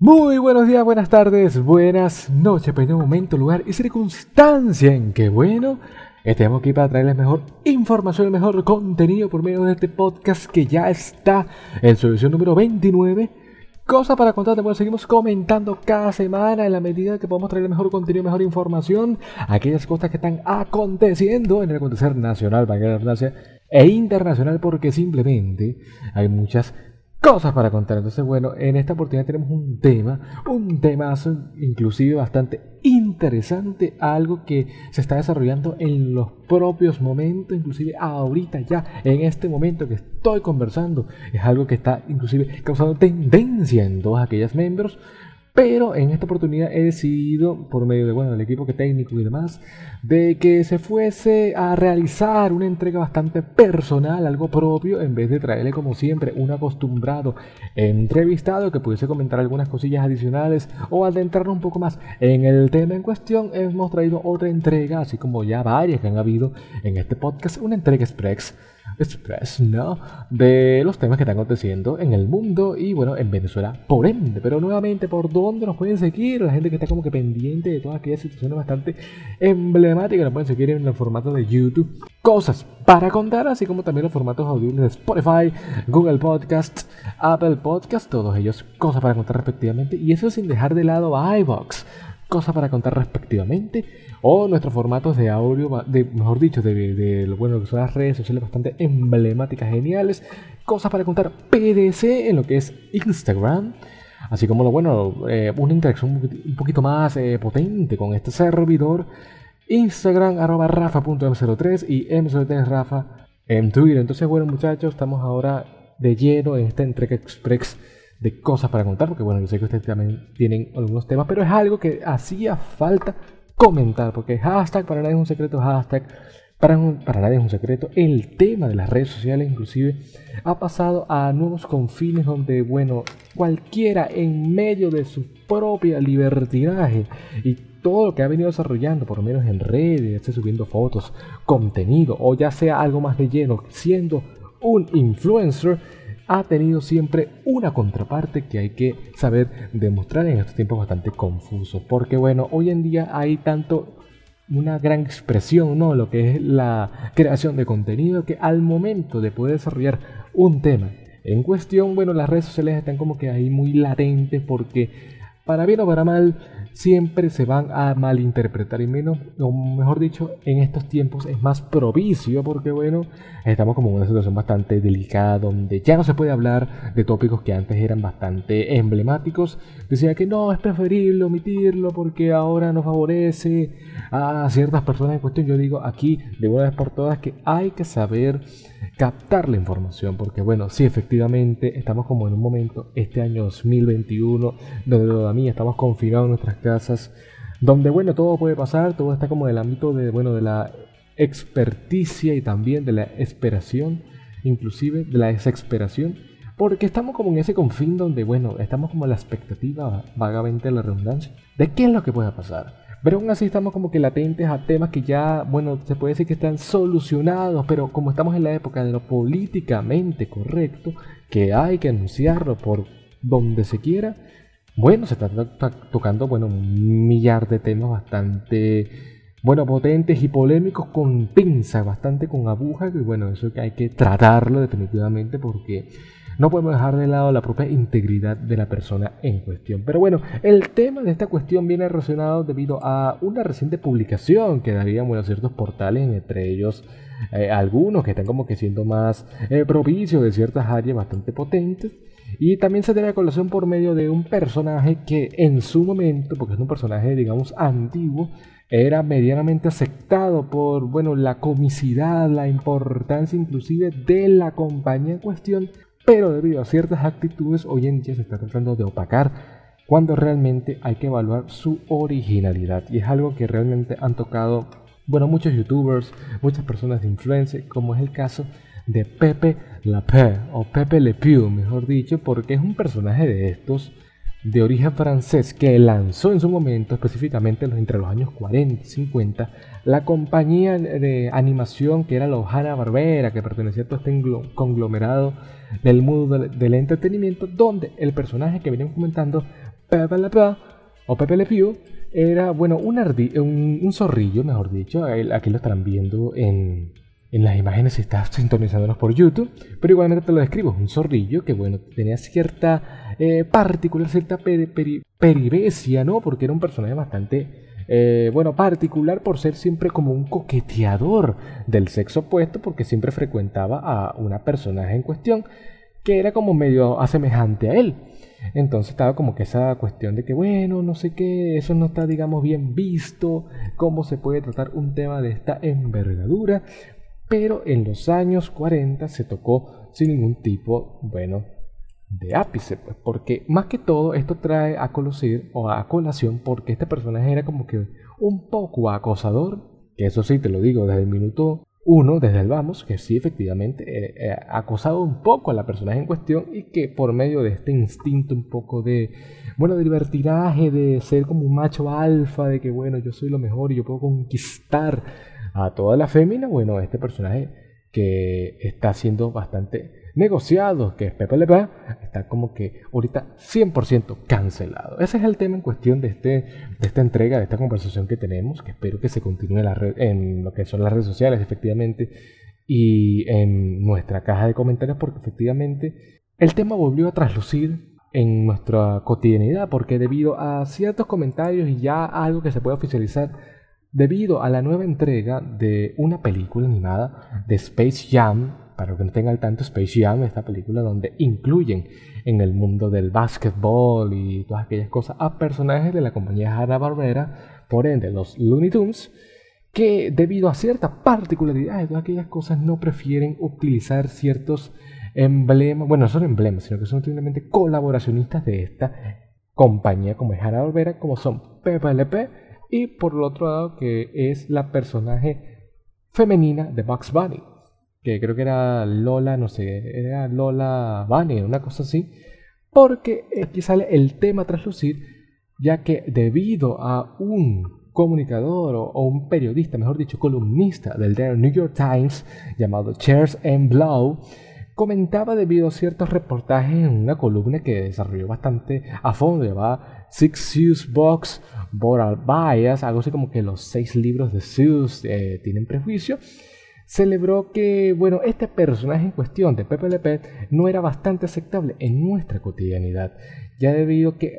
Muy buenos días, buenas tardes, buenas noches, pero momento, lugar y circunstancia en que, bueno, estemos aquí para traerles mejor información, el mejor contenido por medio de este podcast que ya está en su edición número 29. Cosa para contarte, bueno, seguimos comentando cada semana en la medida que podamos traer mejor contenido, mejor información, aquellas cosas que están aconteciendo en el acontecer nacional, para la redundancia, e internacional, porque simplemente hay muchas cosas para contar. Entonces, bueno, en esta oportunidad tenemos un tema, un tema inclusive bastante interesante, algo que se está desarrollando en los propios momentos, inclusive ahorita ya, en este momento que estoy conversando, es algo que está inclusive causando tendencia en todas aquellas miembros pero en esta oportunidad he decidido, por medio de bueno, del equipo que técnico y demás, de que se fuese a realizar una entrega bastante personal, algo propio, en vez de traerle como siempre un acostumbrado entrevistado que pudiese comentar algunas cosillas adicionales o adentrarnos un poco más en el tema en cuestión. Hemos traído otra entrega, así como ya varias que han habido en este podcast, una entrega express Express, ¿no? De los temas que están aconteciendo en el mundo y bueno, en Venezuela, por ende. Pero nuevamente, ¿por dónde nos pueden seguir? La gente que está como que pendiente de todas aquellas situaciones bastante emblemáticas, nos pueden seguir en el formato de YouTube. Cosas para contar, así como también los formatos audibles de Spotify, Google Podcast, Apple Podcast, todos ellos cosas para contar respectivamente. Y eso sin dejar de lado a iBox cosas para contar respectivamente, o nuestros formatos de audio, de, mejor dicho, de, de, bueno, que son las redes sociales bastante emblemáticas, geniales, cosas para contar PDC en lo que es Instagram, así como lo bueno, eh, una interacción un poquito más eh, potente con este servidor, Instagram arroba rafa.m03 y m03rafa en Twitter. Entonces, bueno, muchachos, estamos ahora de lleno en esta entrega express de cosas para contar, porque bueno, yo sé que ustedes también tienen algunos temas, pero es algo que hacía falta comentar, porque hashtag para nadie es un secreto, hashtag para, para nadie es un secreto. El tema de las redes sociales inclusive ha pasado a nuevos confines donde, bueno, cualquiera en medio de su propia libertinaje y todo lo que ha venido desarrollando, por lo menos en redes, subiendo fotos, contenido, o ya sea algo más de lleno, siendo un influencer, ha tenido siempre una contraparte que hay que saber demostrar en estos tiempos bastante confusos. Porque bueno, hoy en día hay tanto una gran expresión, ¿no? Lo que es la creación de contenido, que al momento de poder desarrollar un tema en cuestión, bueno, las redes sociales están como que ahí muy latentes porque para bien o para mal siempre se van a malinterpretar y menos, o mejor dicho, en estos tiempos es más propicio porque bueno, estamos como en una situación bastante delicada donde ya no se puede hablar de tópicos que antes eran bastante emblemáticos. Decía que no, es preferible omitirlo porque ahora no favorece a ciertas personas en cuestión. Yo digo aquí de una vez por todas que hay que saber captar la información porque bueno, sí efectivamente estamos como en un momento este año 2021 donde todavía estamos confinados en nuestras casas, donde bueno, todo puede pasar, todo está como en el ámbito de, bueno, de la experticia y también de la esperación, inclusive de la desesperación, porque estamos como en ese confín donde, bueno, estamos como en la expectativa, vagamente la redundancia, de qué es lo que pueda pasar. Pero aún así estamos como que latentes a temas que ya, bueno, se puede decir que están solucionados, pero como estamos en la época de lo políticamente correcto, que hay que anunciarlo por donde se quiera, bueno, se está tocando, bueno, un millar de temas bastante, bueno, potentes y polémicos con pinza, bastante con aguja, y bueno, eso que hay que tratarlo definitivamente porque no podemos dejar de lado la propia integridad de la persona en cuestión. Pero bueno, el tema de esta cuestión viene relacionado debido a una reciente publicación que darían bueno, ciertos portales, entre ellos eh, algunos que están como que siendo más eh, propicios de ciertas áreas bastante potentes y también se tiene a colación por medio de un personaje que en su momento, porque es un personaje digamos antiguo, era medianamente aceptado por bueno, la comicidad, la importancia inclusive de la compañía en cuestión, pero debido a ciertas actitudes hoy en día se está tratando de opacar cuando realmente hay que evaluar su originalidad. Y es algo que realmente han tocado bueno, muchos youtubers, muchas personas de influencia, como es el caso de Pepe Lapé o Pepe Le Pew, mejor dicho, porque es un personaje de estos de origen francés que lanzó en su momento, específicamente entre los años 40 y 50, la compañía de animación que era la Hanna Barbera, que pertenecía a todo este conglomerado del mundo del entretenimiento, donde el personaje que venimos comentando, Pepe Le Pew, o Pepe Le Pew, era, bueno, un, un, zorrillo, mejor dicho. Aquí lo estarán viendo en, en las imágenes si estás sintonizándonos por YouTube, pero igualmente te lo describo, un zorrillo que bueno, tenía cierta eh, particular, cierta peribecia, ¿no? Porque era un personaje bastante, eh, bueno, particular por ser siempre como un coqueteador del sexo opuesto, porque siempre frecuentaba a una personaje en cuestión que era como medio asemejante a él. Entonces estaba como que esa cuestión de que, bueno, no sé qué, eso no está, digamos, bien visto, cómo se puede tratar un tema de esta envergadura, pero en los años 40 se tocó sin ningún tipo, bueno, de ápice, pues, porque más que todo esto trae a conocer o a colación porque este personaje era como que un poco acosador, que eso sí te lo digo desde el minuto uno, desde el vamos, que sí efectivamente eh, eh, acosado un poco a la personaje en cuestión y que por medio de este instinto un poco de, bueno, de libertinaje, de ser como un macho alfa, de que bueno, yo soy lo mejor y yo puedo conquistar a toda la fémina, bueno, este personaje que está siendo bastante negociado, que es Pepe está como que ahorita 100% cancelado. Ese es el tema en cuestión de, este, de esta entrega, de esta conversación que tenemos, que espero que se continúe en, la red, en lo que son las redes sociales, efectivamente, y en nuestra caja de comentarios, porque efectivamente el tema volvió a traslucir en nuestra cotidianidad, porque debido a ciertos comentarios y ya algo que se puede oficializar, debido a la nueva entrega de una película animada de Space Jam, para que no tenga al tanto, Space Jam, esta película donde incluyen en el mundo del básquetbol y todas aquellas cosas a personajes de la compañía Hanna-Barbera, por ende los Looney Tunes, que debido a ciertas particularidades de todas aquellas cosas no prefieren utilizar ciertos emblemas, bueno, no son emblemas, sino que son simplemente colaboracionistas de esta compañía como es Hanna-Barbera, como son PPLP, y por el otro lado que es la personaje femenina de Bugs Bunny, que creo que era Lola, no sé, era Lola Bunny, una cosa así, porque aquí sale el tema traslucir, ya que debido a un comunicador o, un periodista, mejor dicho, columnista del New York Times llamado Charles M. Blow, comentaba debido a ciertos reportajes en una columna que desarrolló bastante a fondo, llamada Six Use Box Moral Bias, algo así como que los seis libros de Zeus eh, tienen prejuicio, celebró que, bueno, este personaje en cuestión de Pepe Le Pew no era bastante aceptable en nuestra cotidianidad, ya debido que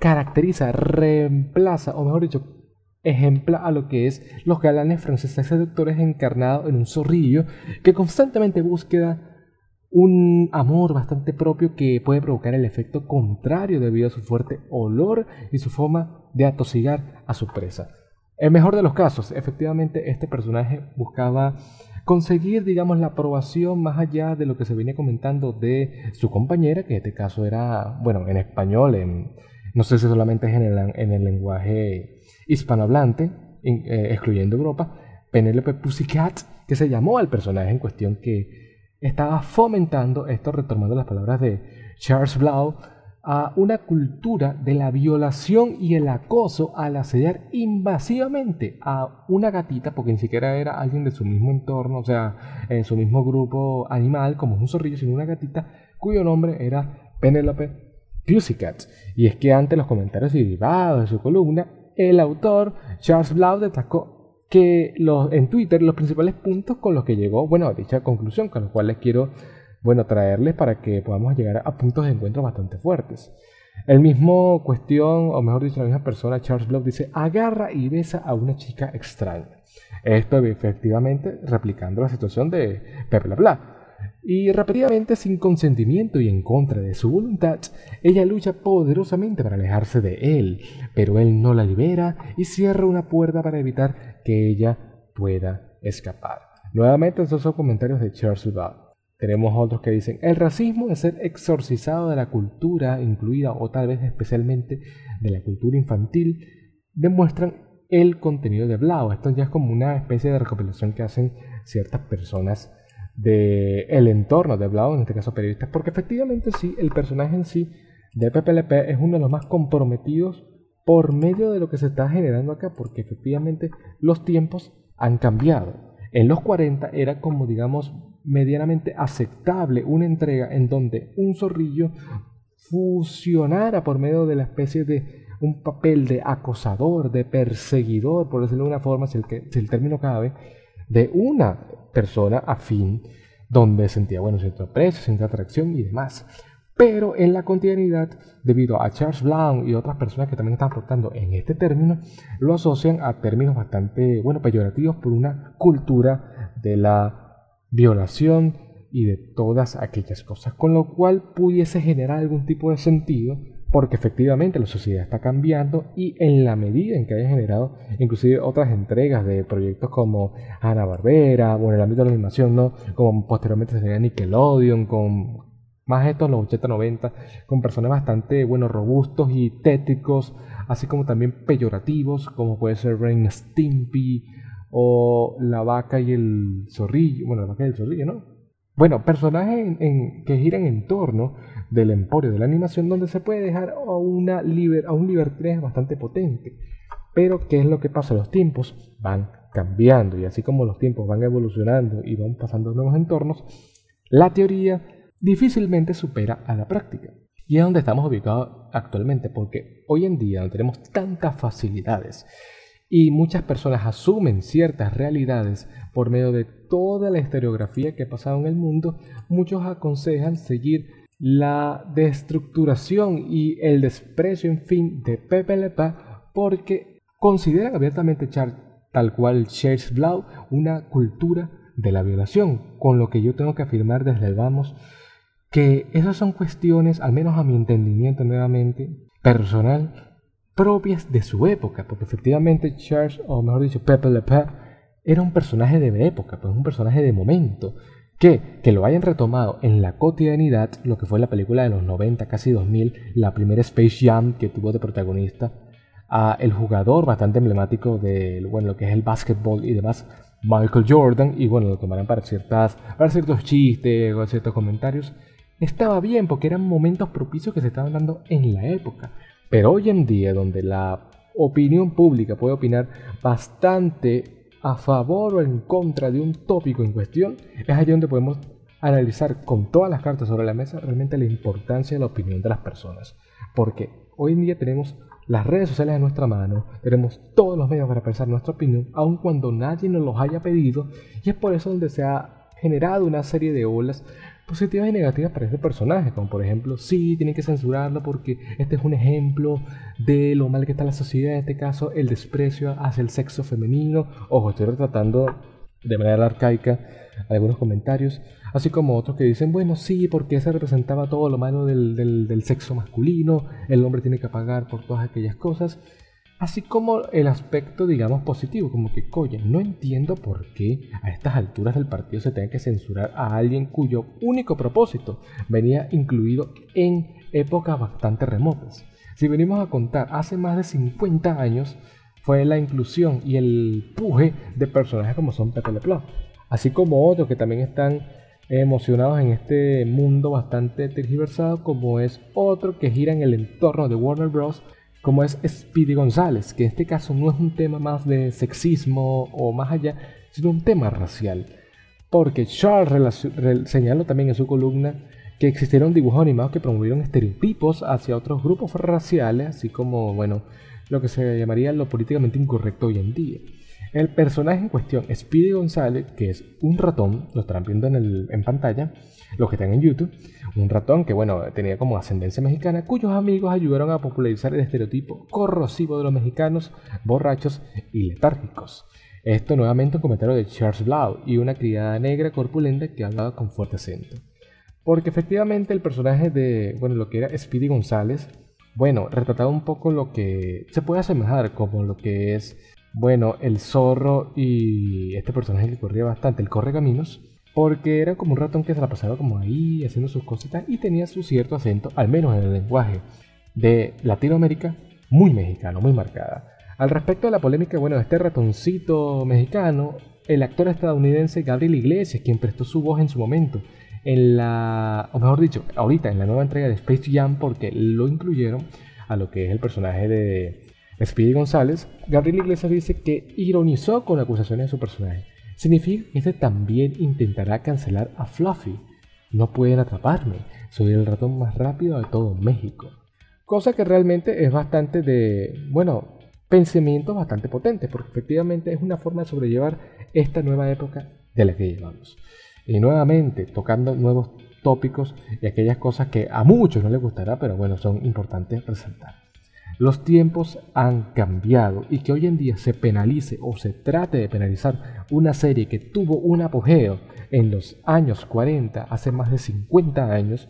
caracteriza, reemplaza, o mejor dicho, ejempla a lo que es los galanes franceses seductores encarnados en un zorrillo que constantemente busca un amor bastante propio que puede provocar el efecto contrario debido a su fuerte olor y su forma de atosigar a su presa. En mejor de los casos, efectivamente este personaje buscaba conseguir, digamos, la aprobación más allá de lo que se venía comentando de su compañera, que en este caso era, bueno, en español, en, no sé si solamente es en el, en el lenguaje hispanohablante, eh, excluyendo Europa, Penélope Pussycat, que se llamó al personaje en cuestión que estaba fomentando, esto retomando las palabras de Charles Blau, a una cultura de la violación y el acoso al asediar invasivamente a una gatita, porque ni siquiera era alguien de su mismo entorno, o sea, en su mismo grupo animal, como un zorrillo, sino una gatita cuyo nombre era Penelope Pussycat. Y es que ante los comentarios derivados de su columna, el autor Charles Blau destacó que los, en Twitter los principales puntos con los que llegó, bueno, a dicha conclusión, con los cuales quiero, bueno, traerles para que podamos llegar a puntos de encuentro bastante fuertes. El mismo cuestión, o mejor dicho, la misma persona, Charles Block, dice, agarra y besa a una chica extraña. Esto efectivamente replicando la situación de Pepe Bla y repetidamente sin consentimiento y en contra de su voluntad, ella lucha poderosamente para alejarse de él, pero él no la libera y cierra una puerta para evitar que ella pueda escapar. Nuevamente estos son comentarios de Charles Ball. Tenemos otros que dicen, el racismo de ser exorcizado de la cultura incluida o tal vez especialmente de la cultura infantil demuestran el contenido de Blau. Esto ya es como una especie de recopilación que hacen ciertas personas del el entorno de Blau, en este caso periodistas, porque efectivamente sí, el personaje en sí de PPLP es uno de los más comprometidos por medio de lo que se está generando acá, porque efectivamente los tiempos han cambiado. En los 40 era como, digamos, medianamente aceptable una entrega en donde un zorrillo fusionara por medio de la especie de un papel de acosador, de perseguidor, por decirlo de una forma, si el, que, el término cabe, de una persona afín, donde sentía, bueno, cierto aprecio, cierta atracción y demás. Pero en la continuidad, debido a Charles Blount y otras personas que también están aportando en este término, lo asocian a términos bastante, bueno, peyorativos por una cultura de la violación y de todas aquellas cosas, con lo cual pudiese generar algún tipo de sentido porque efectivamente la sociedad está cambiando y en la medida en que haya generado inclusive otras entregas de proyectos como Ana Barbera, bueno, en el ámbito de la animación, ¿no? Como posteriormente sería Nickelodeon, con más estos los 80-90, con personas bastante, bueno, robustos y tétricos, así como también peyorativos, como puede ser Ren Stimpy o La Vaca y el Zorrillo, bueno, La Vaca y el Zorrillo, ¿no? Bueno, personajes que giran en torno del emporio de la animación donde se puede dejar a, una a un libertad bastante potente. Pero, ¿qué es lo que pasa? Los tiempos van cambiando y así como los tiempos van evolucionando y van pasando nuevos entornos, la teoría difícilmente supera a la práctica. Y es donde estamos ubicados actualmente, porque hoy en día tenemos tantas facilidades y muchas personas asumen ciertas realidades por medio de toda la historiografía que ha pasado en el mundo, muchos aconsejan seguir la destructuración y el desprecio, en fin, de Pepe Le porque consideran abiertamente tal cual Charles Blau una cultura de la violación, con lo que yo tengo que afirmar desde el vamos que esas son cuestiones, al menos a mi entendimiento nuevamente, personal, propias de su época, porque efectivamente Charles, o mejor dicho, Pepe Le Pen, era un personaje de época, pues un personaje de momento, que, que lo hayan retomado en la cotidianidad, lo que fue la película de los 90, casi 2000, la primera Space Jam que tuvo de protagonista, a el jugador bastante emblemático de bueno, lo que es el básquetbol y demás, Michael Jordan, y bueno, lo tomarán para, ciertas, para ciertos chistes o ciertos comentarios, estaba bien porque eran momentos propicios que se estaban dando en la época. Pero hoy en día, donde la opinión pública puede opinar bastante a favor o en contra de un tópico en cuestión, es allí donde podemos analizar con todas las cartas sobre la mesa realmente la importancia de la opinión de las personas. Porque hoy en día tenemos las redes sociales en nuestra mano, tenemos todos los medios para expresar nuestra opinión, aun cuando nadie nos los haya pedido, y es por eso donde se ha generado una serie de olas positivas y negativas para este personaje, como por ejemplo, sí, tienen que censurarlo porque este es un ejemplo de lo mal que está la sociedad, en este caso el desprecio hacia el sexo femenino, ojo, estoy retratando de manera arcaica algunos comentarios, así como otros que dicen, bueno, sí, porque se representaba todo lo malo del, del sexo masculino, el hombre tiene que pagar por todas aquellas cosas, Así como el aspecto, digamos, positivo, como que, coño, no entiendo por qué a estas alturas del partido se tenga que censurar a alguien cuyo único propósito venía incluido en épocas bastante remotas. Si venimos a contar, hace más de 50 años fue la inclusión y el puje de personajes como son Pepe Le así como otros que también están emocionados en este mundo bastante tergiversado, como es otro que gira en el entorno de Warner Bros como es Speedy González, que en este caso no es un tema más de sexismo o más allá, sino un tema racial. Porque Charles señaló también en su columna que existieron dibujos animados que promovieron estereotipos hacia otros grupos raciales, así como, bueno, lo que se llamaría lo políticamente incorrecto hoy en día. El personaje en cuestión, Speedy González, que es un ratón, lo estarán viendo en, pantalla, los que están en YouTube, un ratón que, bueno, tenía como ascendencia mexicana, cuyos amigos ayudaron a popularizar el estereotipo corrosivo de los mexicanos, borrachos y letárgicos. Esto nuevamente un comentario de Charles Blau y una criada negra corpulenta que hablaba con fuerte acento. Porque efectivamente el personaje de, bueno, lo que era Speedy González, bueno, retrataba un poco lo que se puede asemejar como lo que es bueno, el zorro y este personaje que corría bastante, el corre caminos, porque era como un ratón que se la pasaba como ahí haciendo sus cositas y tenía su cierto acento, al menos en el lenguaje de Latinoamérica, muy mexicano, muy marcada. Al respecto de la polémica, bueno, este ratoncito mexicano, el actor estadounidense Gabriel Iglesias, quien prestó su voz en su momento, en la, o mejor dicho, ahorita en la nueva entrega de Space Jam, porque lo incluyeron a lo que es el personaje de Speedy González, Gabriel Iglesias dice que ironizó con acusaciones de su personaje. Significa que este también intentará cancelar a Fluffy. no pueden atraparme. Soy el ratón más rápido de todo México. Cosa que realmente es bastante de, bueno, pensamientos bastante potentes, porque efectivamente es una forma de sobrellevar esta nueva época de la que llevamos. Y nuevamente, tocando nuevos tópicos y aquellas cosas que a muchos no les gustará, pero bueno, son importantes resaltar. Los tiempos han cambiado y que hoy en día se penalice o se trate de penalizar una serie que tuvo un apogeo en los años 40, hace más de 50 años,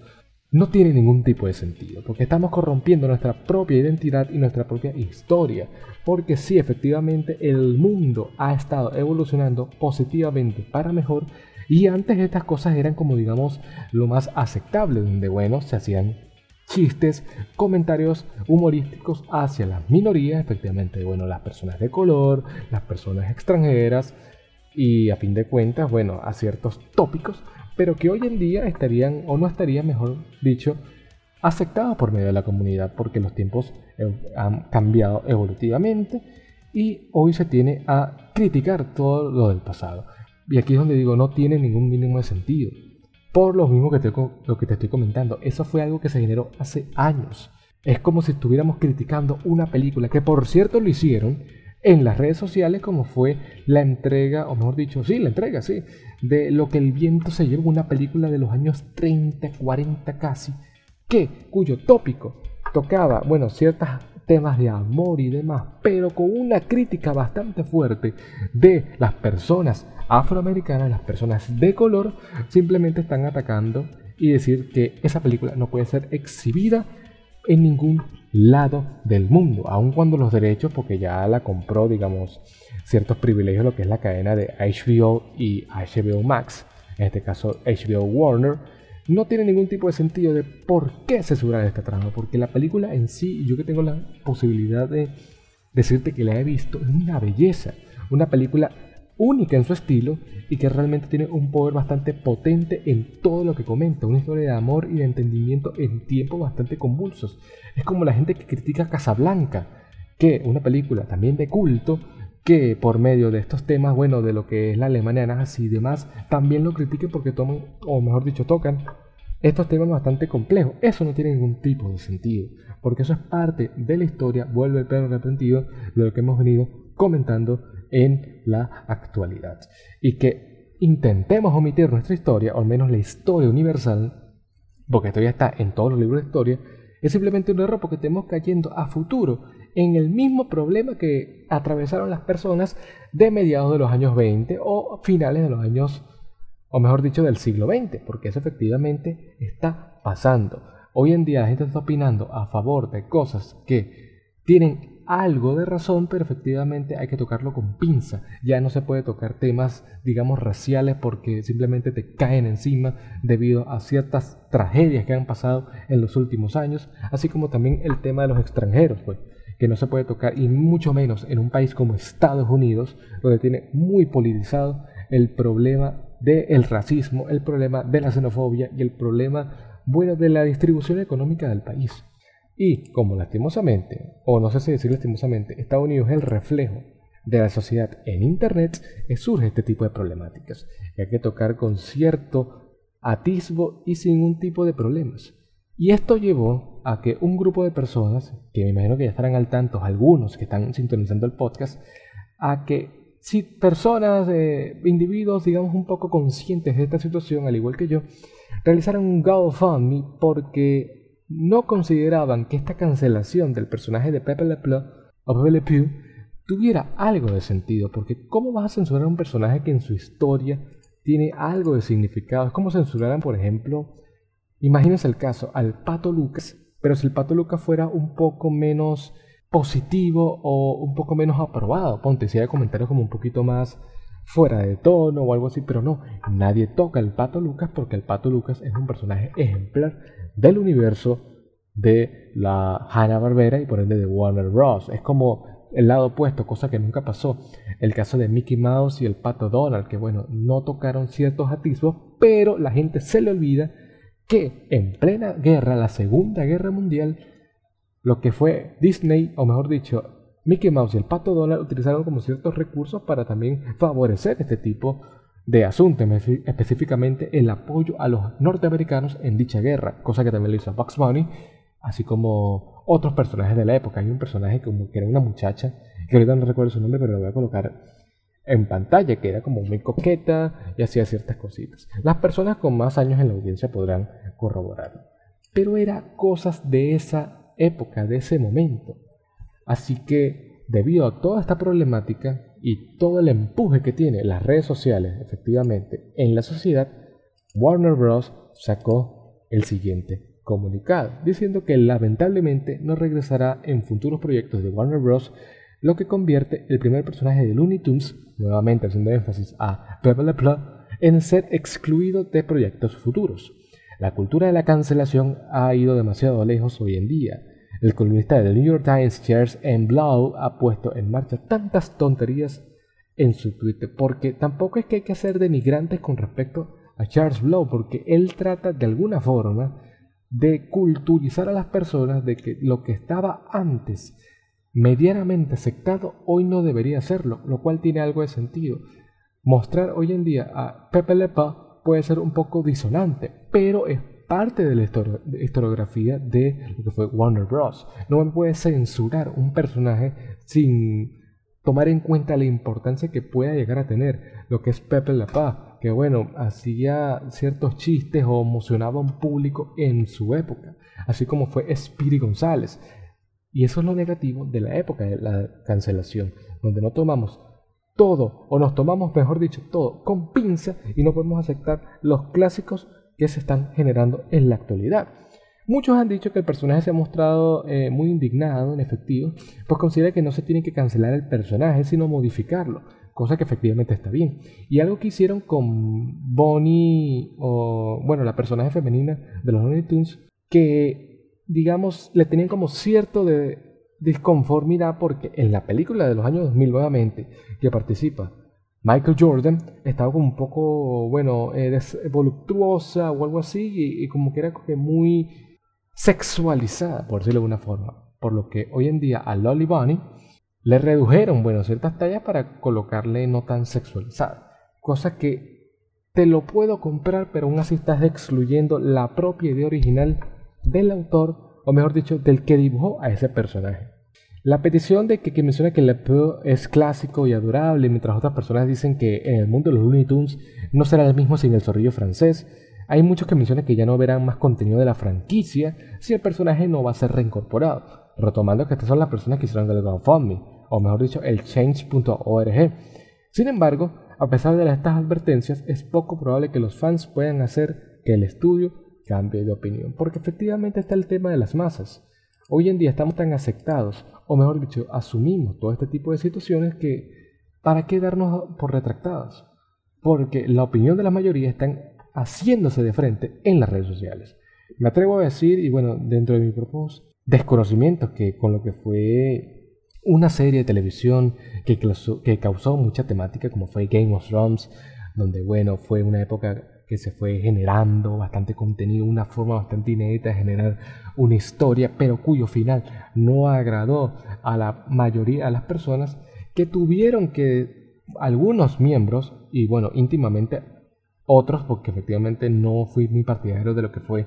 no tiene ningún tipo de sentido, porque estamos corrompiendo nuestra propia identidad y nuestra propia historia, porque sí, efectivamente, el mundo ha estado evolucionando positivamente para mejor, y antes estas cosas eran como digamos lo más aceptable, donde bueno, se hacían chistes, comentarios humorísticos hacia las minorías, efectivamente, bueno, las personas de color, las personas extranjeras, y a fin de cuentas, bueno, a ciertos tópicos pero que hoy en día estarían, o no estarían, mejor dicho, aceptados por medio de la comunidad, porque los tiempos han cambiado evolutivamente y hoy se tiene a criticar todo lo del pasado. Y aquí es donde digo, no tiene ningún mínimo de sentido. Por lo mismo que te, que te estoy comentando, eso fue algo que se generó hace años. Es como si estuviéramos criticando una película, que por cierto lo hicieron, en las redes sociales como fue la entrega, o mejor dicho, sí, la entrega, sí, de Lo que el viento se llevó, una película de los años 30, 40 casi, que, cuyo tópico tocaba, bueno, ciertos temas de amor y demás, pero con una crítica bastante fuerte de las personas afroamericanas, las personas de color, simplemente están atacando y decir que esa película no puede ser exhibida en ningún lado del mundo, aun cuando los derechos, porque ya la compró, digamos, ciertos privilegios, lo que es la cadena de HBO y HBO Max, en este caso HBO Warner, no tiene ningún tipo de sentido de por qué censurar esta trama, porque la película en sí, yo que tengo la posibilidad de decirte que la he visto, es una belleza, una película única en su estilo y que realmente tiene un poder bastante potente en todo lo que comenta, una historia de amor y de entendimiento en tiempos bastante convulsos. Es como la gente que critica Casablanca, que una película también de culto, que por medio de estos temas, bueno, de lo que es la Alemania nazi y demás, también lo critiquen porque toman, o mejor dicho, tocan estos temas bastante complejos. Eso no tiene ningún tipo de sentido, porque eso es parte de la historia, vuelve el perro arrepentido de lo que hemos venido comentando en la actualidad. Y que intentemos omitir nuestra historia, o al menos la historia universal, porque esto ya está en todos los libros de historia, es simplemente un error porque estamos cayendo a futuro en el mismo problema que atravesaron las personas de mediados de los años 20 o finales de los años, o mejor dicho, del siglo XX, porque eso efectivamente está pasando. Hoy en día la gente está opinando a favor de cosas que tienen algo de razón, pero efectivamente hay que tocarlo con pinza. Ya no se puede tocar temas, digamos, raciales porque simplemente te caen encima debido a ciertas tragedias que han pasado en los últimos años, así como también el tema de los extranjeros, pues, que no se puede tocar, y mucho menos en un país como Estados Unidos, donde tiene muy politizado el problema del racismo, el problema de la xenofobia y el problema, bueno, de la distribución económica del país. Y como lastimosamente, o no sé si decir lastimosamente, Estados Unidos es el reflejo de la sociedad en Internet, surge este tipo de problemáticas. hay que tocar con cierto atisbo y sin un tipo de problemas. Y esto llevó a que un grupo de personas, que me imagino que ya estarán al tanto, algunos que están sintonizando el podcast, a que si personas, eh, individuos, digamos, un poco conscientes de esta situación, al igual que yo, realizaran un GoFundMe porque no consideraban que esta cancelación del personaje de Pepe Le Pew o Pepe Le Pew tuviera algo de sentido, porque ¿cómo vas a censurar un personaje que en su historia tiene algo de significado? Es como censuraran, por ejemplo, imagínense el caso, al Pato Lucas, pero si el Pato Lucas fuera un poco menos positivo o un poco menos aprobado, ponte si hay comentarios como un poquito más fuera de tono o algo así, pero no, nadie toca al Pato Lucas porque el Pato Lucas es un personaje ejemplar del universo de la Hanna-Barbera y por ende de Warner Bros. Es como el lado opuesto, cosa que nunca pasó. El caso de Mickey Mouse y el Pato Donald, que bueno, no tocaron ciertos atisbos, pero la gente se le olvida que en plena guerra, la Segunda Guerra Mundial, lo que fue Disney, o mejor dicho, Mickey Mouse y el Pato Donald utilizaron como ciertos recursos para también favorecer este tipo de asunto, específicamente el apoyo a los norteamericanos en dicha guerra, cosa que también lo hizo Bugs Bunny, así como otros personajes de la época. Hay un personaje como que era una muchacha, que ahorita no recuerdo su nombre, pero lo voy a colocar en pantalla, que era como muy coqueta y hacía ciertas cositas. Las personas con más años en la audiencia podrán corroborarlo. Pero era cosas de esa época, de ese momento. Así que, debido a toda esta problemática y todo el empuje que tiene las redes sociales, efectivamente, en la sociedad, Warner Bros. sacó el siguiente comunicado, diciendo que lamentablemente no regresará en futuros proyectos de Warner Bros., lo que convierte el primer personaje de Looney Tunes, nuevamente haciendo énfasis a Pepe Le Pew, en ser excluido de proyectos futuros. La cultura de la cancelación ha ido demasiado lejos hoy en día. El columnista del New York Times, Charles M. Ha puesto en marcha tantas tonterías en su Twitter, porque tampoco es que hay que ser denigrantes con respecto a Charles Blau, porque él trata de alguna forma de culturizar a las personas de que lo que estaba antes medianamente aceptado hoy no debería serlo, lo cual tiene algo de sentido. Mostrar hoy en día a Pepe Le puede ser un poco disonante, pero es parte de la historiografía de lo que fue Warner Bros. No me puede censurar un personaje sin tomar en cuenta la importancia que pueda llegar a tener lo que es Pepe Le que bueno, hacía ciertos chistes o emocionaba a un público en su época, así como fue Speedy González. Y eso es lo negativo de la época de la cancelación, donde no tomamos todo, o nos tomamos, mejor dicho, todo con pinza y no podemos aceptar los clásicos que se están generando en la actualidad. Muchos han dicho que el personaje se ha mostrado eh, muy indignado, en efectivo, pues considera que no se tiene que cancelar el personaje, sino modificarlo, cosa que efectivamente está bien. Y algo que hicieron con Bonnie, o bueno, la personaje femenina de los Looney Tunes, que digamos, le tenían como cierto de disconformidad porque en la película de los años 2000 nuevamente que participa Michael Jordan estaba como un poco, bueno, eh, voluptuosa o algo así y, como que era muy sexualizada, por decirlo de alguna forma. Por lo que hoy en día a Lolly Bunny le redujeron, bueno, ciertas tallas para colocarle no tan sexualizada. Cosa que te lo puedo comprar, pero aún así estás excluyendo la propia idea original del autor, o mejor dicho, del que dibujó a ese personaje. La petición de que, que menciona que Le es clásico y adorable, mientras otras personas dicen que en el mundo de los Looney Tunes no será el mismo sin el zorrillo francés. Hay muchos que mencionan que ya no verán más contenido de la franquicia si el personaje no va a ser reincorporado, retomando que estas son las personas que hicieron el GoFundMe, o mejor dicho, el change.org. Sin embargo, a pesar de estas advertencias, es poco probable que los fans puedan hacer que el estudio cambie de opinión, porque efectivamente está el tema de las masas. Hoy en día estamos tan aceptados, o mejor dicho, asumimos todo este tipo de situaciones que ¿para qué darnos por retractados? Porque la opinión de la mayoría están haciéndose de frente en las redes sociales. Me atrevo a decir, y bueno, dentro de mi propios desconocimientos, que con lo que fue una serie de televisión que, que causó mucha temática, como fue Game of Thrones, donde bueno, fue una época que se fue generando bastante contenido, una forma bastante inédita de generar una historia, pero cuyo final no agradó a la mayoría de las personas que tuvieron que algunos miembros, y bueno, íntimamente otros, porque efectivamente no fui muy partidario de lo que fue,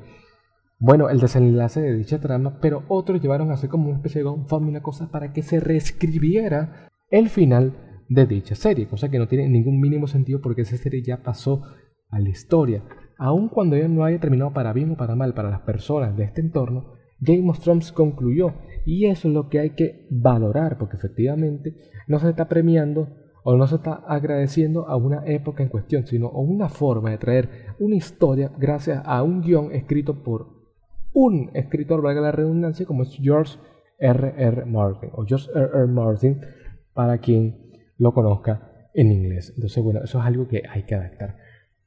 bueno, el desenlace de dicha trama, pero otros llevaron a hacer como una especie de una cosa para que se reescribiera el final de dicha serie, cosa que no tiene ningún mínimo sentido porque esa serie ya pasó a la historia, aun cuando ella no haya terminado para bien o para mal para las personas de este entorno, Game of Thrones concluyó y eso es lo que hay que valorar porque efectivamente no se está premiando o no se está agradeciendo a una época en cuestión, sino a una forma de traer una historia gracias a un guion escrito por un escritor, valga la redundancia, como es George R. R. Martin o George R. R. Martin para quien lo conozca en inglés. Entonces, bueno, eso es algo que hay que adaptar.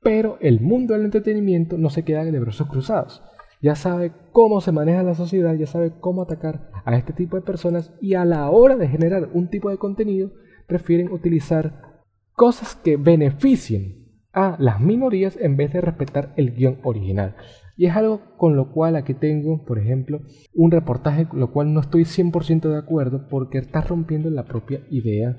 Pero el mundo del entretenimiento no se queda de brazos cruzados. Ya sabe cómo se maneja la sociedad, ya sabe cómo atacar a este tipo de personas y a la hora de generar un tipo de contenido prefieren utilizar cosas que beneficien a las minorías en vez de respetar el guion original. Y es algo con lo cual aquí tengo, por ejemplo, un reportaje con lo cual no estoy 100% de acuerdo porque está rompiendo la propia idea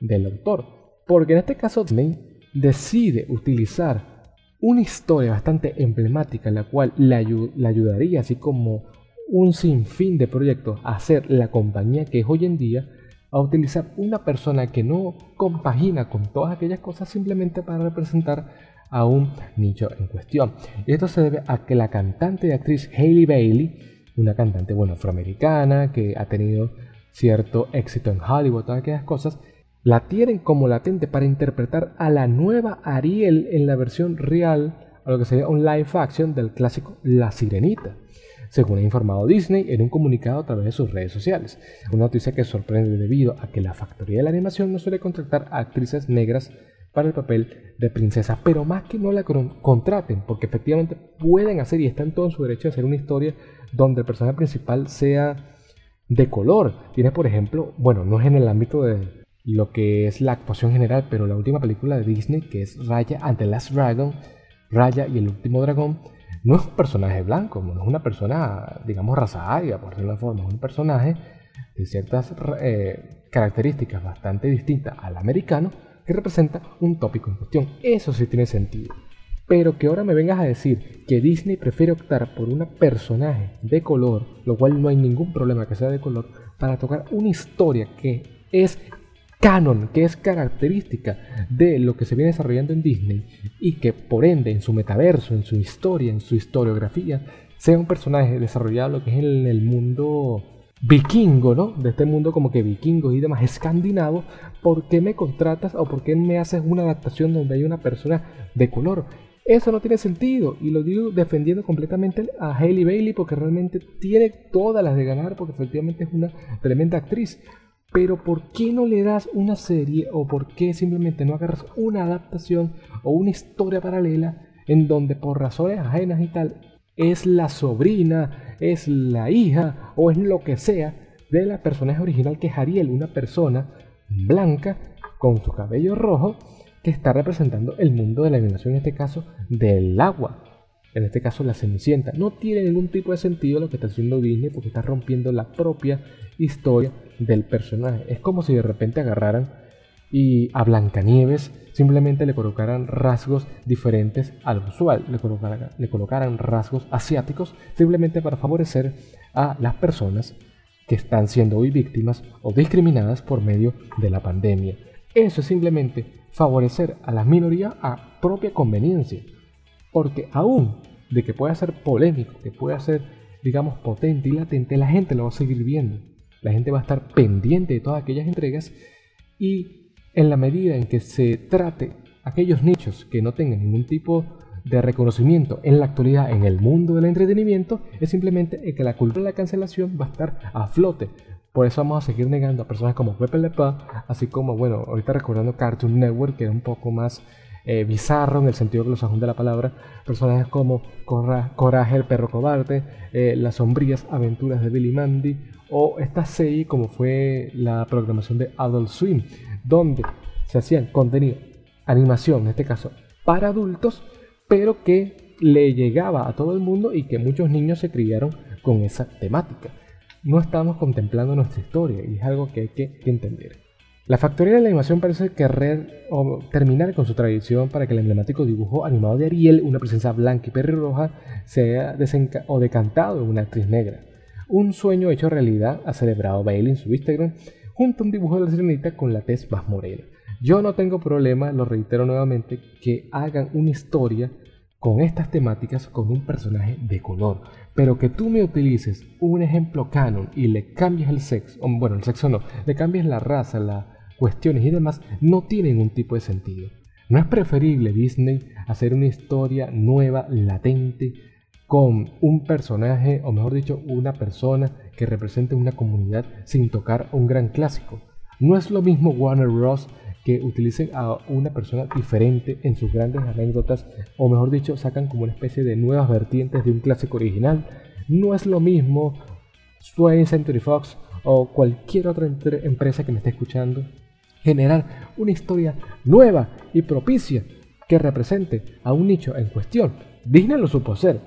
del autor. Porque en este caso Disney decide utilizar una historia bastante emblemática, la cual le, ayudaría, así como un sinfín de proyectos, a ser la compañía que es hoy en día, a utilizar una persona que no compagina con todas aquellas cosas simplemente para representar a un nicho en cuestión. Y esto se debe a que la cantante y actriz Hailey Bailey, una cantante bueno, afroamericana que ha tenido cierto éxito en Hollywood, todas aquellas cosas, la tienen como latente para interpretar a la nueva Ariel en la versión real, a lo que sería un live action del clásico La Sirenita, según ha informado Disney en un comunicado a través de sus redes sociales. Una noticia que sorprende debido a que la factoría de la animación no suele contratar a actrices negras para el papel de princesa, pero más que no la contraten, porque efectivamente pueden hacer y están todo en su derecho de hacer una historia donde el personaje principal sea de color. Tienes, por ejemplo, bueno, no es en el ámbito de lo que es la actuación general, pero la última película de Disney, que es Raya and the Last Dragon, Raya y el último dragón, no es un personaje blanco, no es una persona, digamos, raza aria, por decirlo de forma, es un personaje de ciertas eh, características bastante distintas al americano que representa un tópico en cuestión. Eso sí tiene sentido. Pero que ahora me vengas a decir que Disney prefiere optar por un personaje de color, lo cual no hay ningún problema que sea de color, para tocar una historia que es canon, que es característica de lo que se viene desarrollando en Disney y que por ende en su metaverso, en su historia, en su historiografía, sea un personaje desarrollado lo que es en el mundo vikingo, ¿no? De este mundo como que vikingo y demás escandinavo, ¿por qué me contratas o por qué me haces una adaptación donde hay una persona de color? Eso no tiene sentido y lo digo defendiendo completamente a Hailey Bailey porque realmente tiene todas las de ganar porque efectivamente es una tremenda actriz. Pero ¿por qué no le das una serie o por qué simplemente no agarras una adaptación o una historia paralela en donde por razones ajenas y tal es la sobrina, es la hija o es lo que sea de la personaje original que es Ariel, una persona blanca con su cabello rojo que está representando el mundo de la animación, en este caso del agua, en este caso la Cenicienta. No tiene ningún tipo de sentido lo que está haciendo Disney porque está rompiendo la propia historia del personaje. Es como si de repente agarraran y a Blancanieves simplemente le colocaran rasgos diferentes al usual, le colocaran, le colocaran rasgos asiáticos simplemente para favorecer a las personas que están siendo hoy víctimas o discriminadas por medio de la pandemia. Eso es simplemente favorecer a las minorías a propia conveniencia. Porque aún de que pueda ser polémico, que pueda ser, digamos, potente y latente, la gente lo va a seguir viendo. La gente va a estar pendiente de todas aquellas entregas y en la medida en que se trate aquellos nichos que no tengan ningún tipo de reconocimiento en la actualidad en el mundo del entretenimiento, es simplemente que la cultura de la cancelación va a estar a flote. Por eso vamos a seguir negando a personas como Pepe Le así como, bueno, ahorita recordando Cartoon Network, que era un poco más eh, bizarro en el sentido que los de la palabra, personajes como Coraje el perro cobarde, eh, Las sombrías aventuras de Billy Mandy o esta serie como fue la programación de Adult Swim, donde se hacían contenido, animación en este caso, para adultos, pero que le llegaba a todo el mundo y que muchos niños se criaron con esa temática. No estamos contemplando nuestra historia y es algo que hay que entender. La factoría de la animación parece querer terminar con su tradición para que el emblemático dibujo animado de Ariel, una presencia blanca y pelirroja, sea o decantado en una actriz negra. Un sueño hecho realidad ha celebrado Bailey en su Instagram junto a un dibujo de la sirenita con la tez más morena. Yo no tengo problema, lo reitero nuevamente, que hagan una historia con estas temáticas con un personaje de color, pero que tú me utilices un ejemplo canon y le cambies el sexo, bueno, el sexo no, le cambies la raza, las cuestiones y demás, no tiene ningún tipo de sentido. ¿No es preferible Disney hacer una historia nueva, latente, con un personaje, o mejor dicho, una persona que represente una comunidad sin tocar un gran clásico. No es lo mismo Warner Bros. que utilicen a una persona diferente en sus grandes anécdotas, o mejor dicho, sacan como una especie de nuevas vertientes de un clásico original. No es lo mismo 20 Century Fox o cualquier otra empresa que me esté escuchando generar una historia nueva y propicia que represente a un nicho en cuestión. Disney lo supo hacer,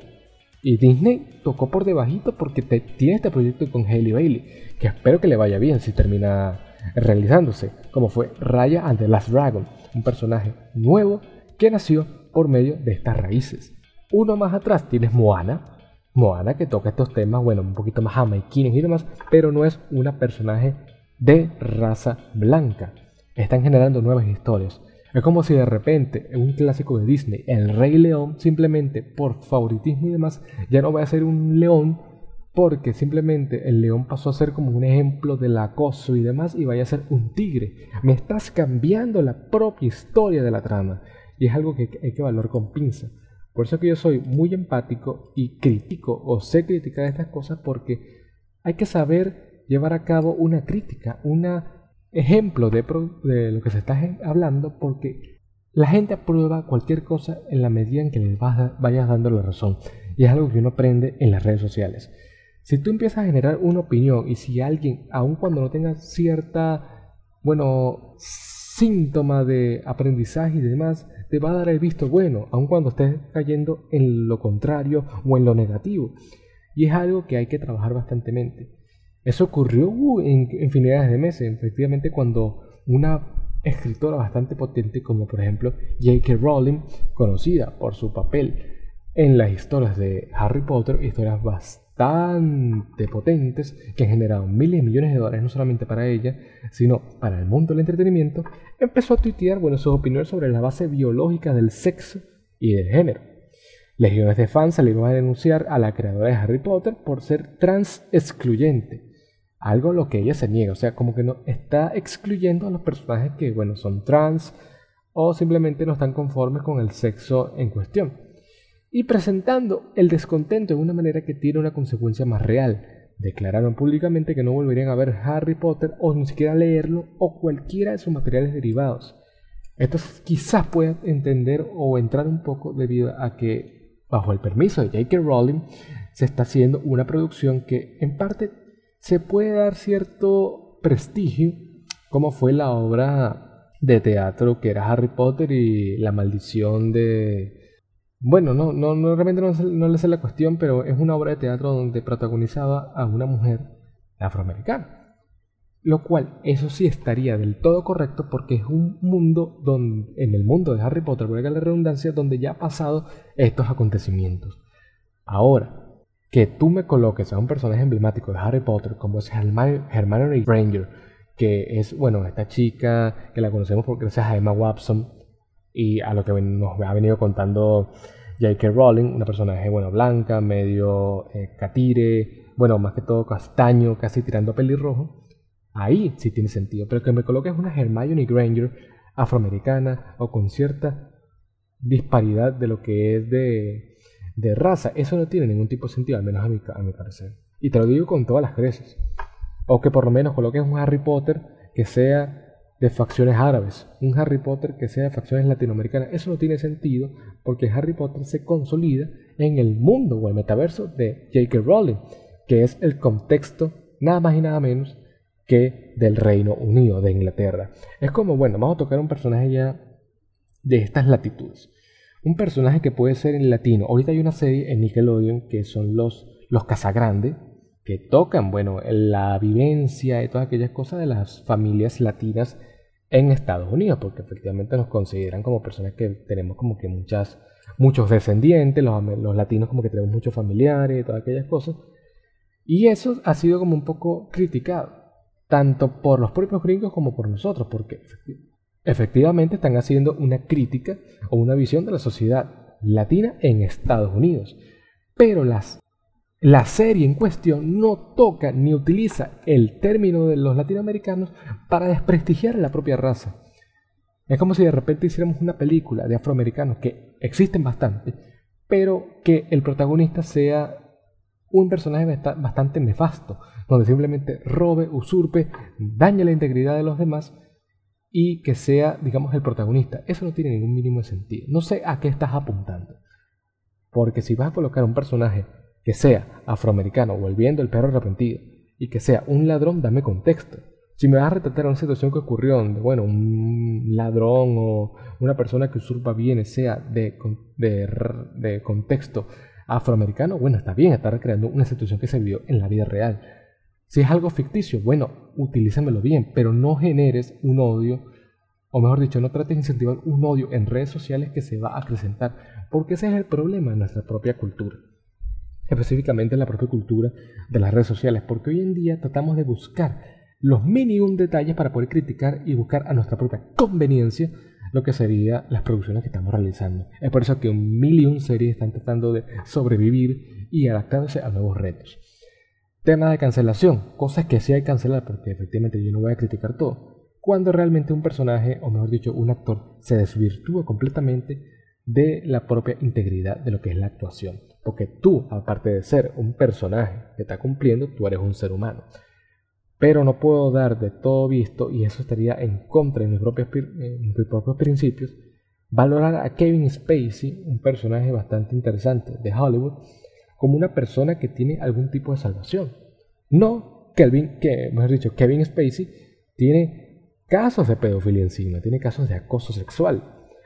y Disney tocó por debajito porque tiene este proyecto con Hailey Bailey, que espero que le vaya bien si termina realizándose, como fue Raya and the Last Dragon. un personaje nuevo que nació por medio de estas raíces. Uno más atrás tienes Moana, Moana que toca estos temas, bueno, un poquito más jamaiquinos y demás, pero no es una personaje de raza blanca. Están generando nuevas historias. Es como si de repente un clásico de Disney, El Rey León, simplemente por favoritismo y demás, ya no va a ser un león porque simplemente el león pasó a ser como un ejemplo del acoso y demás y vaya a ser un tigre. Me estás cambiando la propia historia de la trama y es algo que hay que valorar con pinza. Por eso que yo soy muy empático y crítico o sé criticar estas cosas porque hay que saber llevar a cabo una crítica, un ejemplo de, lo que se está hablando porque la gente aprueba cualquier cosa en la medida en que les vayas dando la razón. Y es algo que uno aprende en las redes sociales. Si tú empiezas a generar una opinión y si alguien, aun cuando no tenga cierta, bueno, síntoma de aprendizaje y demás, te va a dar el visto bueno, aun cuando estés cayendo en lo contrario o en lo negativo. Y es algo que hay que trabajar bastantemente. Eso ocurrió uh, en infinidades de meses, efectivamente cuando una escritora bastante potente como por ejemplo J.K. Rowling, conocida por su papel en las historias de Harry Potter, historias bastante potentes que han generado miles y millones de dólares no solamente para ella, sino para el mundo del entretenimiento, empezó a tuitear bueno, sus opiniones sobre la base biológica del sexo y del género. Legiones de fans salieron a denunciar a la creadora de Harry Potter por ser trans excluyente, algo lo que ella se niega, o sea, como que no está excluyendo a los personajes que, bueno, son trans o simplemente no están conformes con el sexo en cuestión y presentando el descontento de una manera que tiene una consecuencia más real. Declararon públicamente que no volverían a ver Harry Potter o ni siquiera leerlo o cualquiera de sus materiales derivados. Esto quizás pueda entender o entrar un poco debido a que, bajo el permiso de J.K. Rowling, se está haciendo una producción que en parte se puede dar cierto prestigio, como fue la obra de teatro que era Harry Potter y la maldición de bueno, no, no, no realmente no, le sé la cuestión, pero es una obra de teatro donde protagonizaba a una mujer afroamericana. Lo cual, eso sí estaría del todo correcto porque es un mundo donde, en el mundo de Harry Potter, por la redundancia, donde ya ha pasado estos acontecimientos. Ahora, que tú me coloques a un personaje emblemático de Harry Potter como es Hermione Granger, que es, bueno, esta chica que la conocemos por, gracias a Emma Watson, y a lo que nos ha venido contando J.K. Rowling, una personaje bueno, blanca, medio eh, catire, bueno, más que todo castaño, casi tirando a pelirrojo. Ahí sí tiene sentido, pero que me coloques una Hermione Granger afroamericana o con cierta disparidad de lo que es de, de raza, eso no tiene ningún tipo de sentido, al menos a mi, a mi parecer. Y te lo digo con todas las creces. O que por lo menos coloques un Harry Potter que sea de facciones árabes, un Harry Potter que sea de facciones latinoamericanas. Eso no tiene sentido porque Harry Potter se consolida en el mundo o el metaverso de J.K. Rowling, que es el contexto nada más y nada menos que del Reino Unido, de Inglaterra. Es como, bueno, vamos a tocar un personaje ya de estas latitudes. Un personaje que puede ser en latino. Ahorita hay una serie en Nickelodeon que son los, los Casagrande, que tocan, bueno, la vivencia y todas aquellas cosas de las familias latinas en Estados Unidos, porque efectivamente nos consideran como personas que tenemos como que muchas, muchos descendientes, los, los latinos como que tenemos muchos familiares y todas aquellas cosas. Y eso ha sido como un poco criticado, tanto por los propios gringos como por nosotros, porque efectivamente están haciendo una crítica o una visión de la sociedad latina en Estados Unidos. Pero las la serie en cuestión no toca ni utiliza el término de los latinoamericanos para desprestigiar la propia raza. Es como si de repente hiciéramos una película de afroamericanos que existen bastante, pero que el protagonista sea un personaje bastante nefasto, donde simplemente robe, usurpe, dañe la integridad de los demás y que sea, digamos, el protagonista. Eso no tiene ningún mínimo de sentido. No sé a qué estás apuntando. Porque si vas a colocar un personaje que sea afroamericano volviendo el perro arrepentido y que sea un ladrón, dame contexto. Si me vas a retratar una situación que ocurrió donde, bueno, un ladrón o una persona que usurpa bienes sea de, de, contexto afroamericano, bueno, está bien, está recreando una situación que se vio en la vida real. Si es algo ficticio, bueno, utilízamelo bien, pero no generes un odio o mejor dicho, no trates de incentivar un odio en redes sociales que se va a acrecentar, porque ese es el problema en nuestra propia cultura, específicamente en la propia cultura de las redes sociales, porque hoy en día tratamos de buscar los un detalles para poder criticar y buscar a nuestra propia conveniencia lo que serían las producciones que estamos realizando. Es por eso que un millón series están tratando de sobrevivir y adaptándose a nuevos retos. Tema de cancelación, cosas que sí hay que cancelar porque efectivamente yo no voy a criticar todo. Cuando realmente un personaje, o mejor dicho, un actor, se desvirtúa completamente de la propia integridad de lo que es la actuación. Porque tú, aparte de ser un personaje que está cumpliendo, tú eres un ser humano pero no puedo dar de todo visto, y eso estaría en contra de mis propios, mis propios principios, valorar a Kevin Spacey, un personaje bastante interesante de Hollywood, como una persona que tiene algún tipo de salvación. No, Kelvin, que, mejor dicho, Kevin Spacey tiene casos de pedofilia encima, tiene casos de acoso sexual,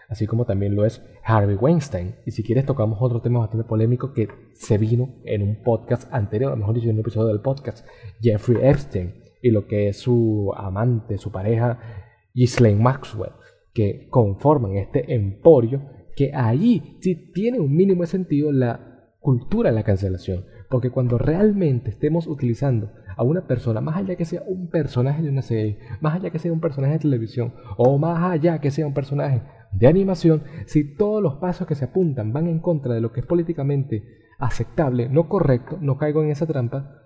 así como también lo es Harvey Weinstein. Y si quieres tocamos otro tema bastante polémico que se vino en un podcast anterior, mejor dicho en un episodio del podcast, Jeffrey Epstein y lo que es su amante, su pareja, Ghislaine Maxwell, que conforman este emporio que allí sí tiene un mínimo sentido la cultura de la cancelación. Porque cuando realmente estemos utilizando a una persona, más allá que sea un personaje de una serie, más allá que sea un personaje de televisión, o más allá que sea un personaje de animación, si todos los pasos que se apuntan van en contra de lo que es políticamente aceptable, no correcto, no caigo en esa trampa,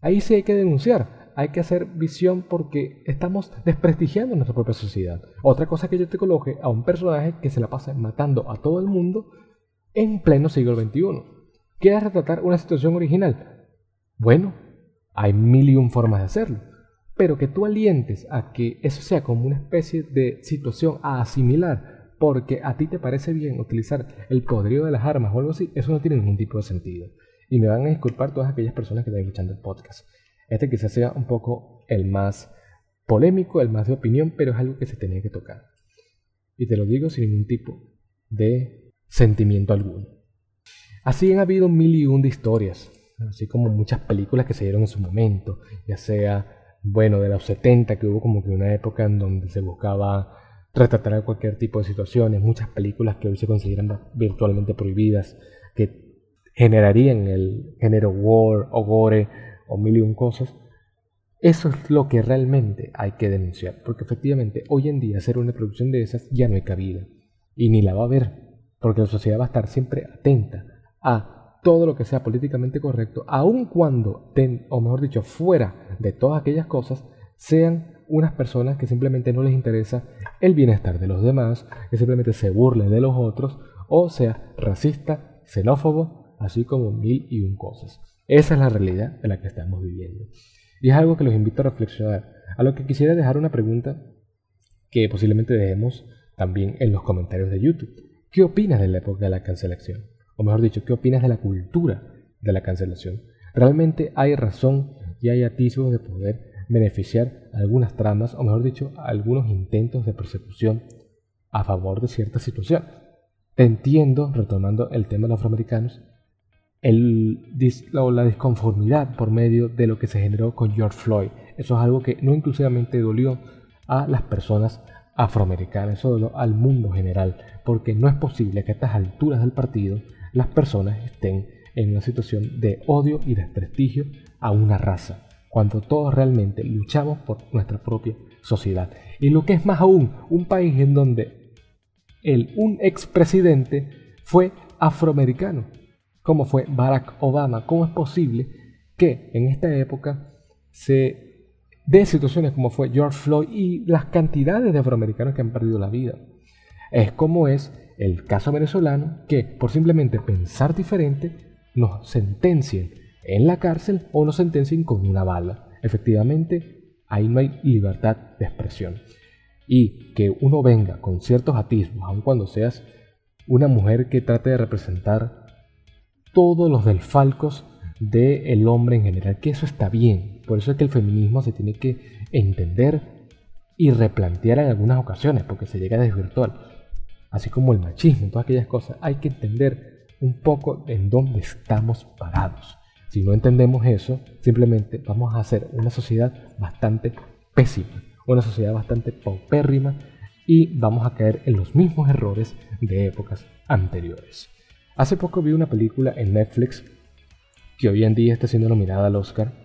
ahí sí hay que denunciar hay que hacer visión porque estamos desprestigiando nuestra propia sociedad. Otra cosa que yo te coloque a un personaje que se la pasa matando a todo el mundo en pleno siglo XXI. ¿Quieres retratar una situación original? Bueno, hay mil y un formas de hacerlo. Pero que tú alientes a que eso sea como una especie de situación a asimilar porque a ti te parece bien utilizar el poderío de las armas o algo así, eso no tiene ningún tipo de sentido. Y me van a disculpar todas aquellas personas que están escuchando el podcast. Este quizás sea un poco el más polémico, el más de opinión, pero es algo que se tenía que tocar. Y te lo digo sin ningún tipo de sentimiento alguno. Así han habido mil y un de historias, así como muchas películas que se dieron en su momento, ya sea, bueno, de los 70, que hubo como que una época en donde se buscaba retratar cualquier tipo de situaciones, muchas películas que hoy se consideran virtualmente prohibidas, que generarían el género war o gore o mil y un cosas, eso es lo que realmente hay que denunciar, porque efectivamente hoy en día hacer una producción de esas ya no hay cabida, y ni la va a haber, porque la sociedad va a estar siempre atenta a todo lo que sea políticamente correcto, aun cuando, o mejor dicho, fuera de todas aquellas cosas, sean unas personas que simplemente no les interesa el bienestar de los demás, que simplemente se burlen de los otros, o sea, racista, xenófobo, así como mil y un cosas. Esa es la realidad en la que estamos viviendo. Y es algo que los invito a reflexionar. A lo que quisiera dejar una pregunta que posiblemente dejemos también en los comentarios de YouTube. ¿Qué opinas de la época de la cancelación? O mejor dicho, ¿qué opinas de la cultura de la cancelación? ¿Realmente hay razón y hay atisbos de poder beneficiar algunas tramas, o mejor dicho, algunos intentos de persecución a favor de cierta situación? Te entiendo, retomando el tema de los afroamericanos, el, la disconformidad por medio de lo que se generó con George Floyd. Eso es algo que no inclusivamente dolió a las personas afroamericanas, eso dolió al mundo general, porque no es posible que a estas alturas del partido las personas estén en una situación de odio y desprestigio a una raza, cuando todos realmente luchamos por nuestra propia sociedad. Y lo que es más aún, un país en donde el, un expresidente fue afroamericano como fue Barack Obama. ¿Cómo es posible que en esta época se dé situaciones como fue George Floyd y las cantidades de afroamericanos que han perdido la vida? Es como es el caso venezolano que por simplemente pensar diferente nos sentencien en la cárcel o nos sentencien con una bala. Efectivamente, ahí no hay libertad de expresión. Y que uno venga con ciertos atismos, aun cuando seas una mujer que trate de representar todos los falcos del hombre en general, que eso está bien. Por eso es que el feminismo se tiene que entender y replantear en algunas ocasiones, porque se llega a desvirtuar. Así como el machismo, todas aquellas cosas, hay que entender un poco en dónde estamos parados. Si no entendemos eso, simplemente vamos a hacer una sociedad bastante pésima, una sociedad bastante paupérrima y vamos a caer en los mismos errores de épocas anteriores. Hace poco vi una película en Netflix que hoy en día está siendo nominada al Oscar,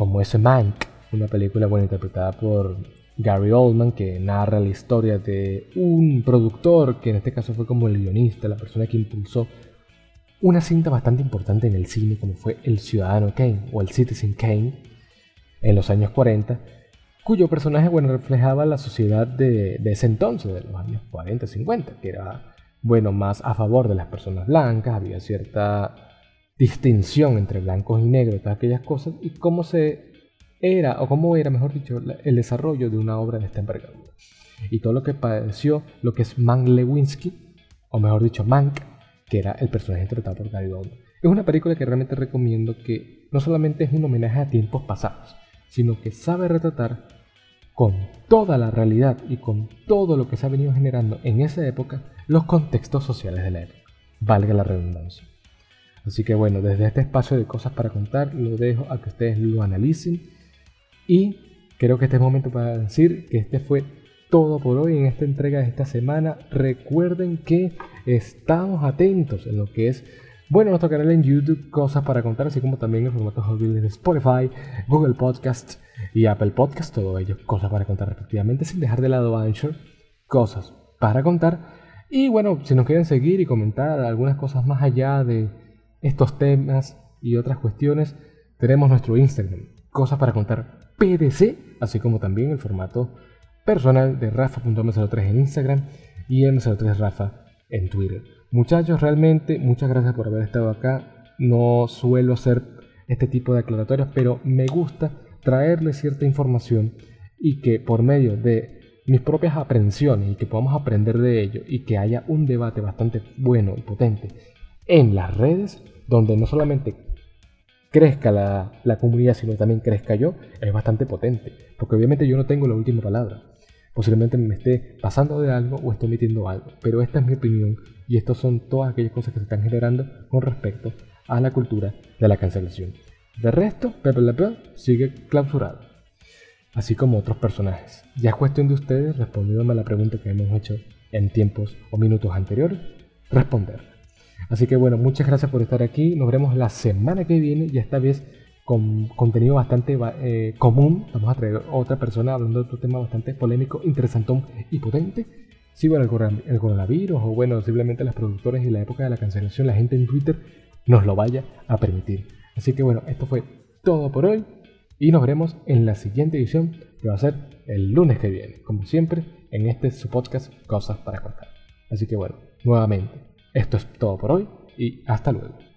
como es Mank, una película interpretada por Gary Oldman, que narra la historia de un productor, que en este caso fue como el guionista, la persona que impulsó una cinta bastante importante en el cine, como fue El Ciudadano Kane o El Citizen Kane, en los años 40, cuyo personaje bueno, reflejaba la sociedad de, de ese entonces, de los años 40, 50, que era bueno, más a favor de las personas blancas, había cierta distinción entre blancos y negros, todas aquellas cosas, y cómo se era, o cómo era, mejor dicho, el desarrollo de una obra de esta envergadura. Y todo lo que padeció lo que es Mank Lewinsky, o mejor dicho, Mank, que era el personaje interpretado por Gary Oldman. Es una película que realmente recomiendo que no solamente es un homenaje a tiempos pasados, sino que sabe retratar con toda la realidad y con todo lo que se ha venido generando en esa época los contextos sociales de la época, valga la redundancia. Así que bueno, desde este espacio de cosas para contar, lo dejo a que ustedes lo analicen y creo que este es momento para decir que este fue todo por hoy en esta entrega de esta semana. Recuerden que estamos atentos en lo que es bueno, nuestro canal en YouTube, cosas para contar, así como también en formatos audibles de Spotify, Google Podcast y Apple Podcast, todo ello, cosas para contar respectivamente, sin dejar de lado Anchor, cosas para contar. Y bueno, si nos quieren seguir y comentar algunas cosas más allá de estos temas y otras cuestiones, tenemos nuestro Instagram, cosas para contar PDC, así como también el formato personal de rafa.m03 en Instagram y m03rafa en Twitter. Muchachos, realmente muchas gracias por haber estado acá. No suelo hacer este tipo de aclaratorias, pero me gusta traerles cierta información y que por medio de mis propias aprensiones y que podamos aprender de ello y que haya un debate bastante bueno y potente en las redes, donde no solamente crezca la, la, comunidad, sino también crezca yo, es bastante potente. Porque obviamente yo no tengo la última palabra. Posiblemente me esté pasando de algo o esté omitiendo algo. Pero esta es mi opinión y estas son todas aquellas cosas que se están generando con respecto a la cultura de la cancelación. De resto, Pepe Le sigue clausurado así como otros personajes. Ya es cuestión de ustedes, respondiéndome a la pregunta que hemos hecho en tiempos o minutos anteriores, responder. Así que bueno, muchas gracias por estar aquí. Nos veremos la semana que viene y esta vez con contenido bastante eh, común. Vamos a traer otra persona hablando de otro tema bastante polémico, interesantón y potente. Sí, bueno, el, coronavirus o bueno, simplemente las productores y la época de la cancelación, la gente en Twitter nos lo vaya a permitir. Así que bueno, esto fue todo por hoy. Y nos veremos en la siguiente edición, que va a ser el lunes que viene, como siempre, en este su podcast Cosas para contar. Así que bueno, nuevamente, esto es todo por hoy y hasta luego.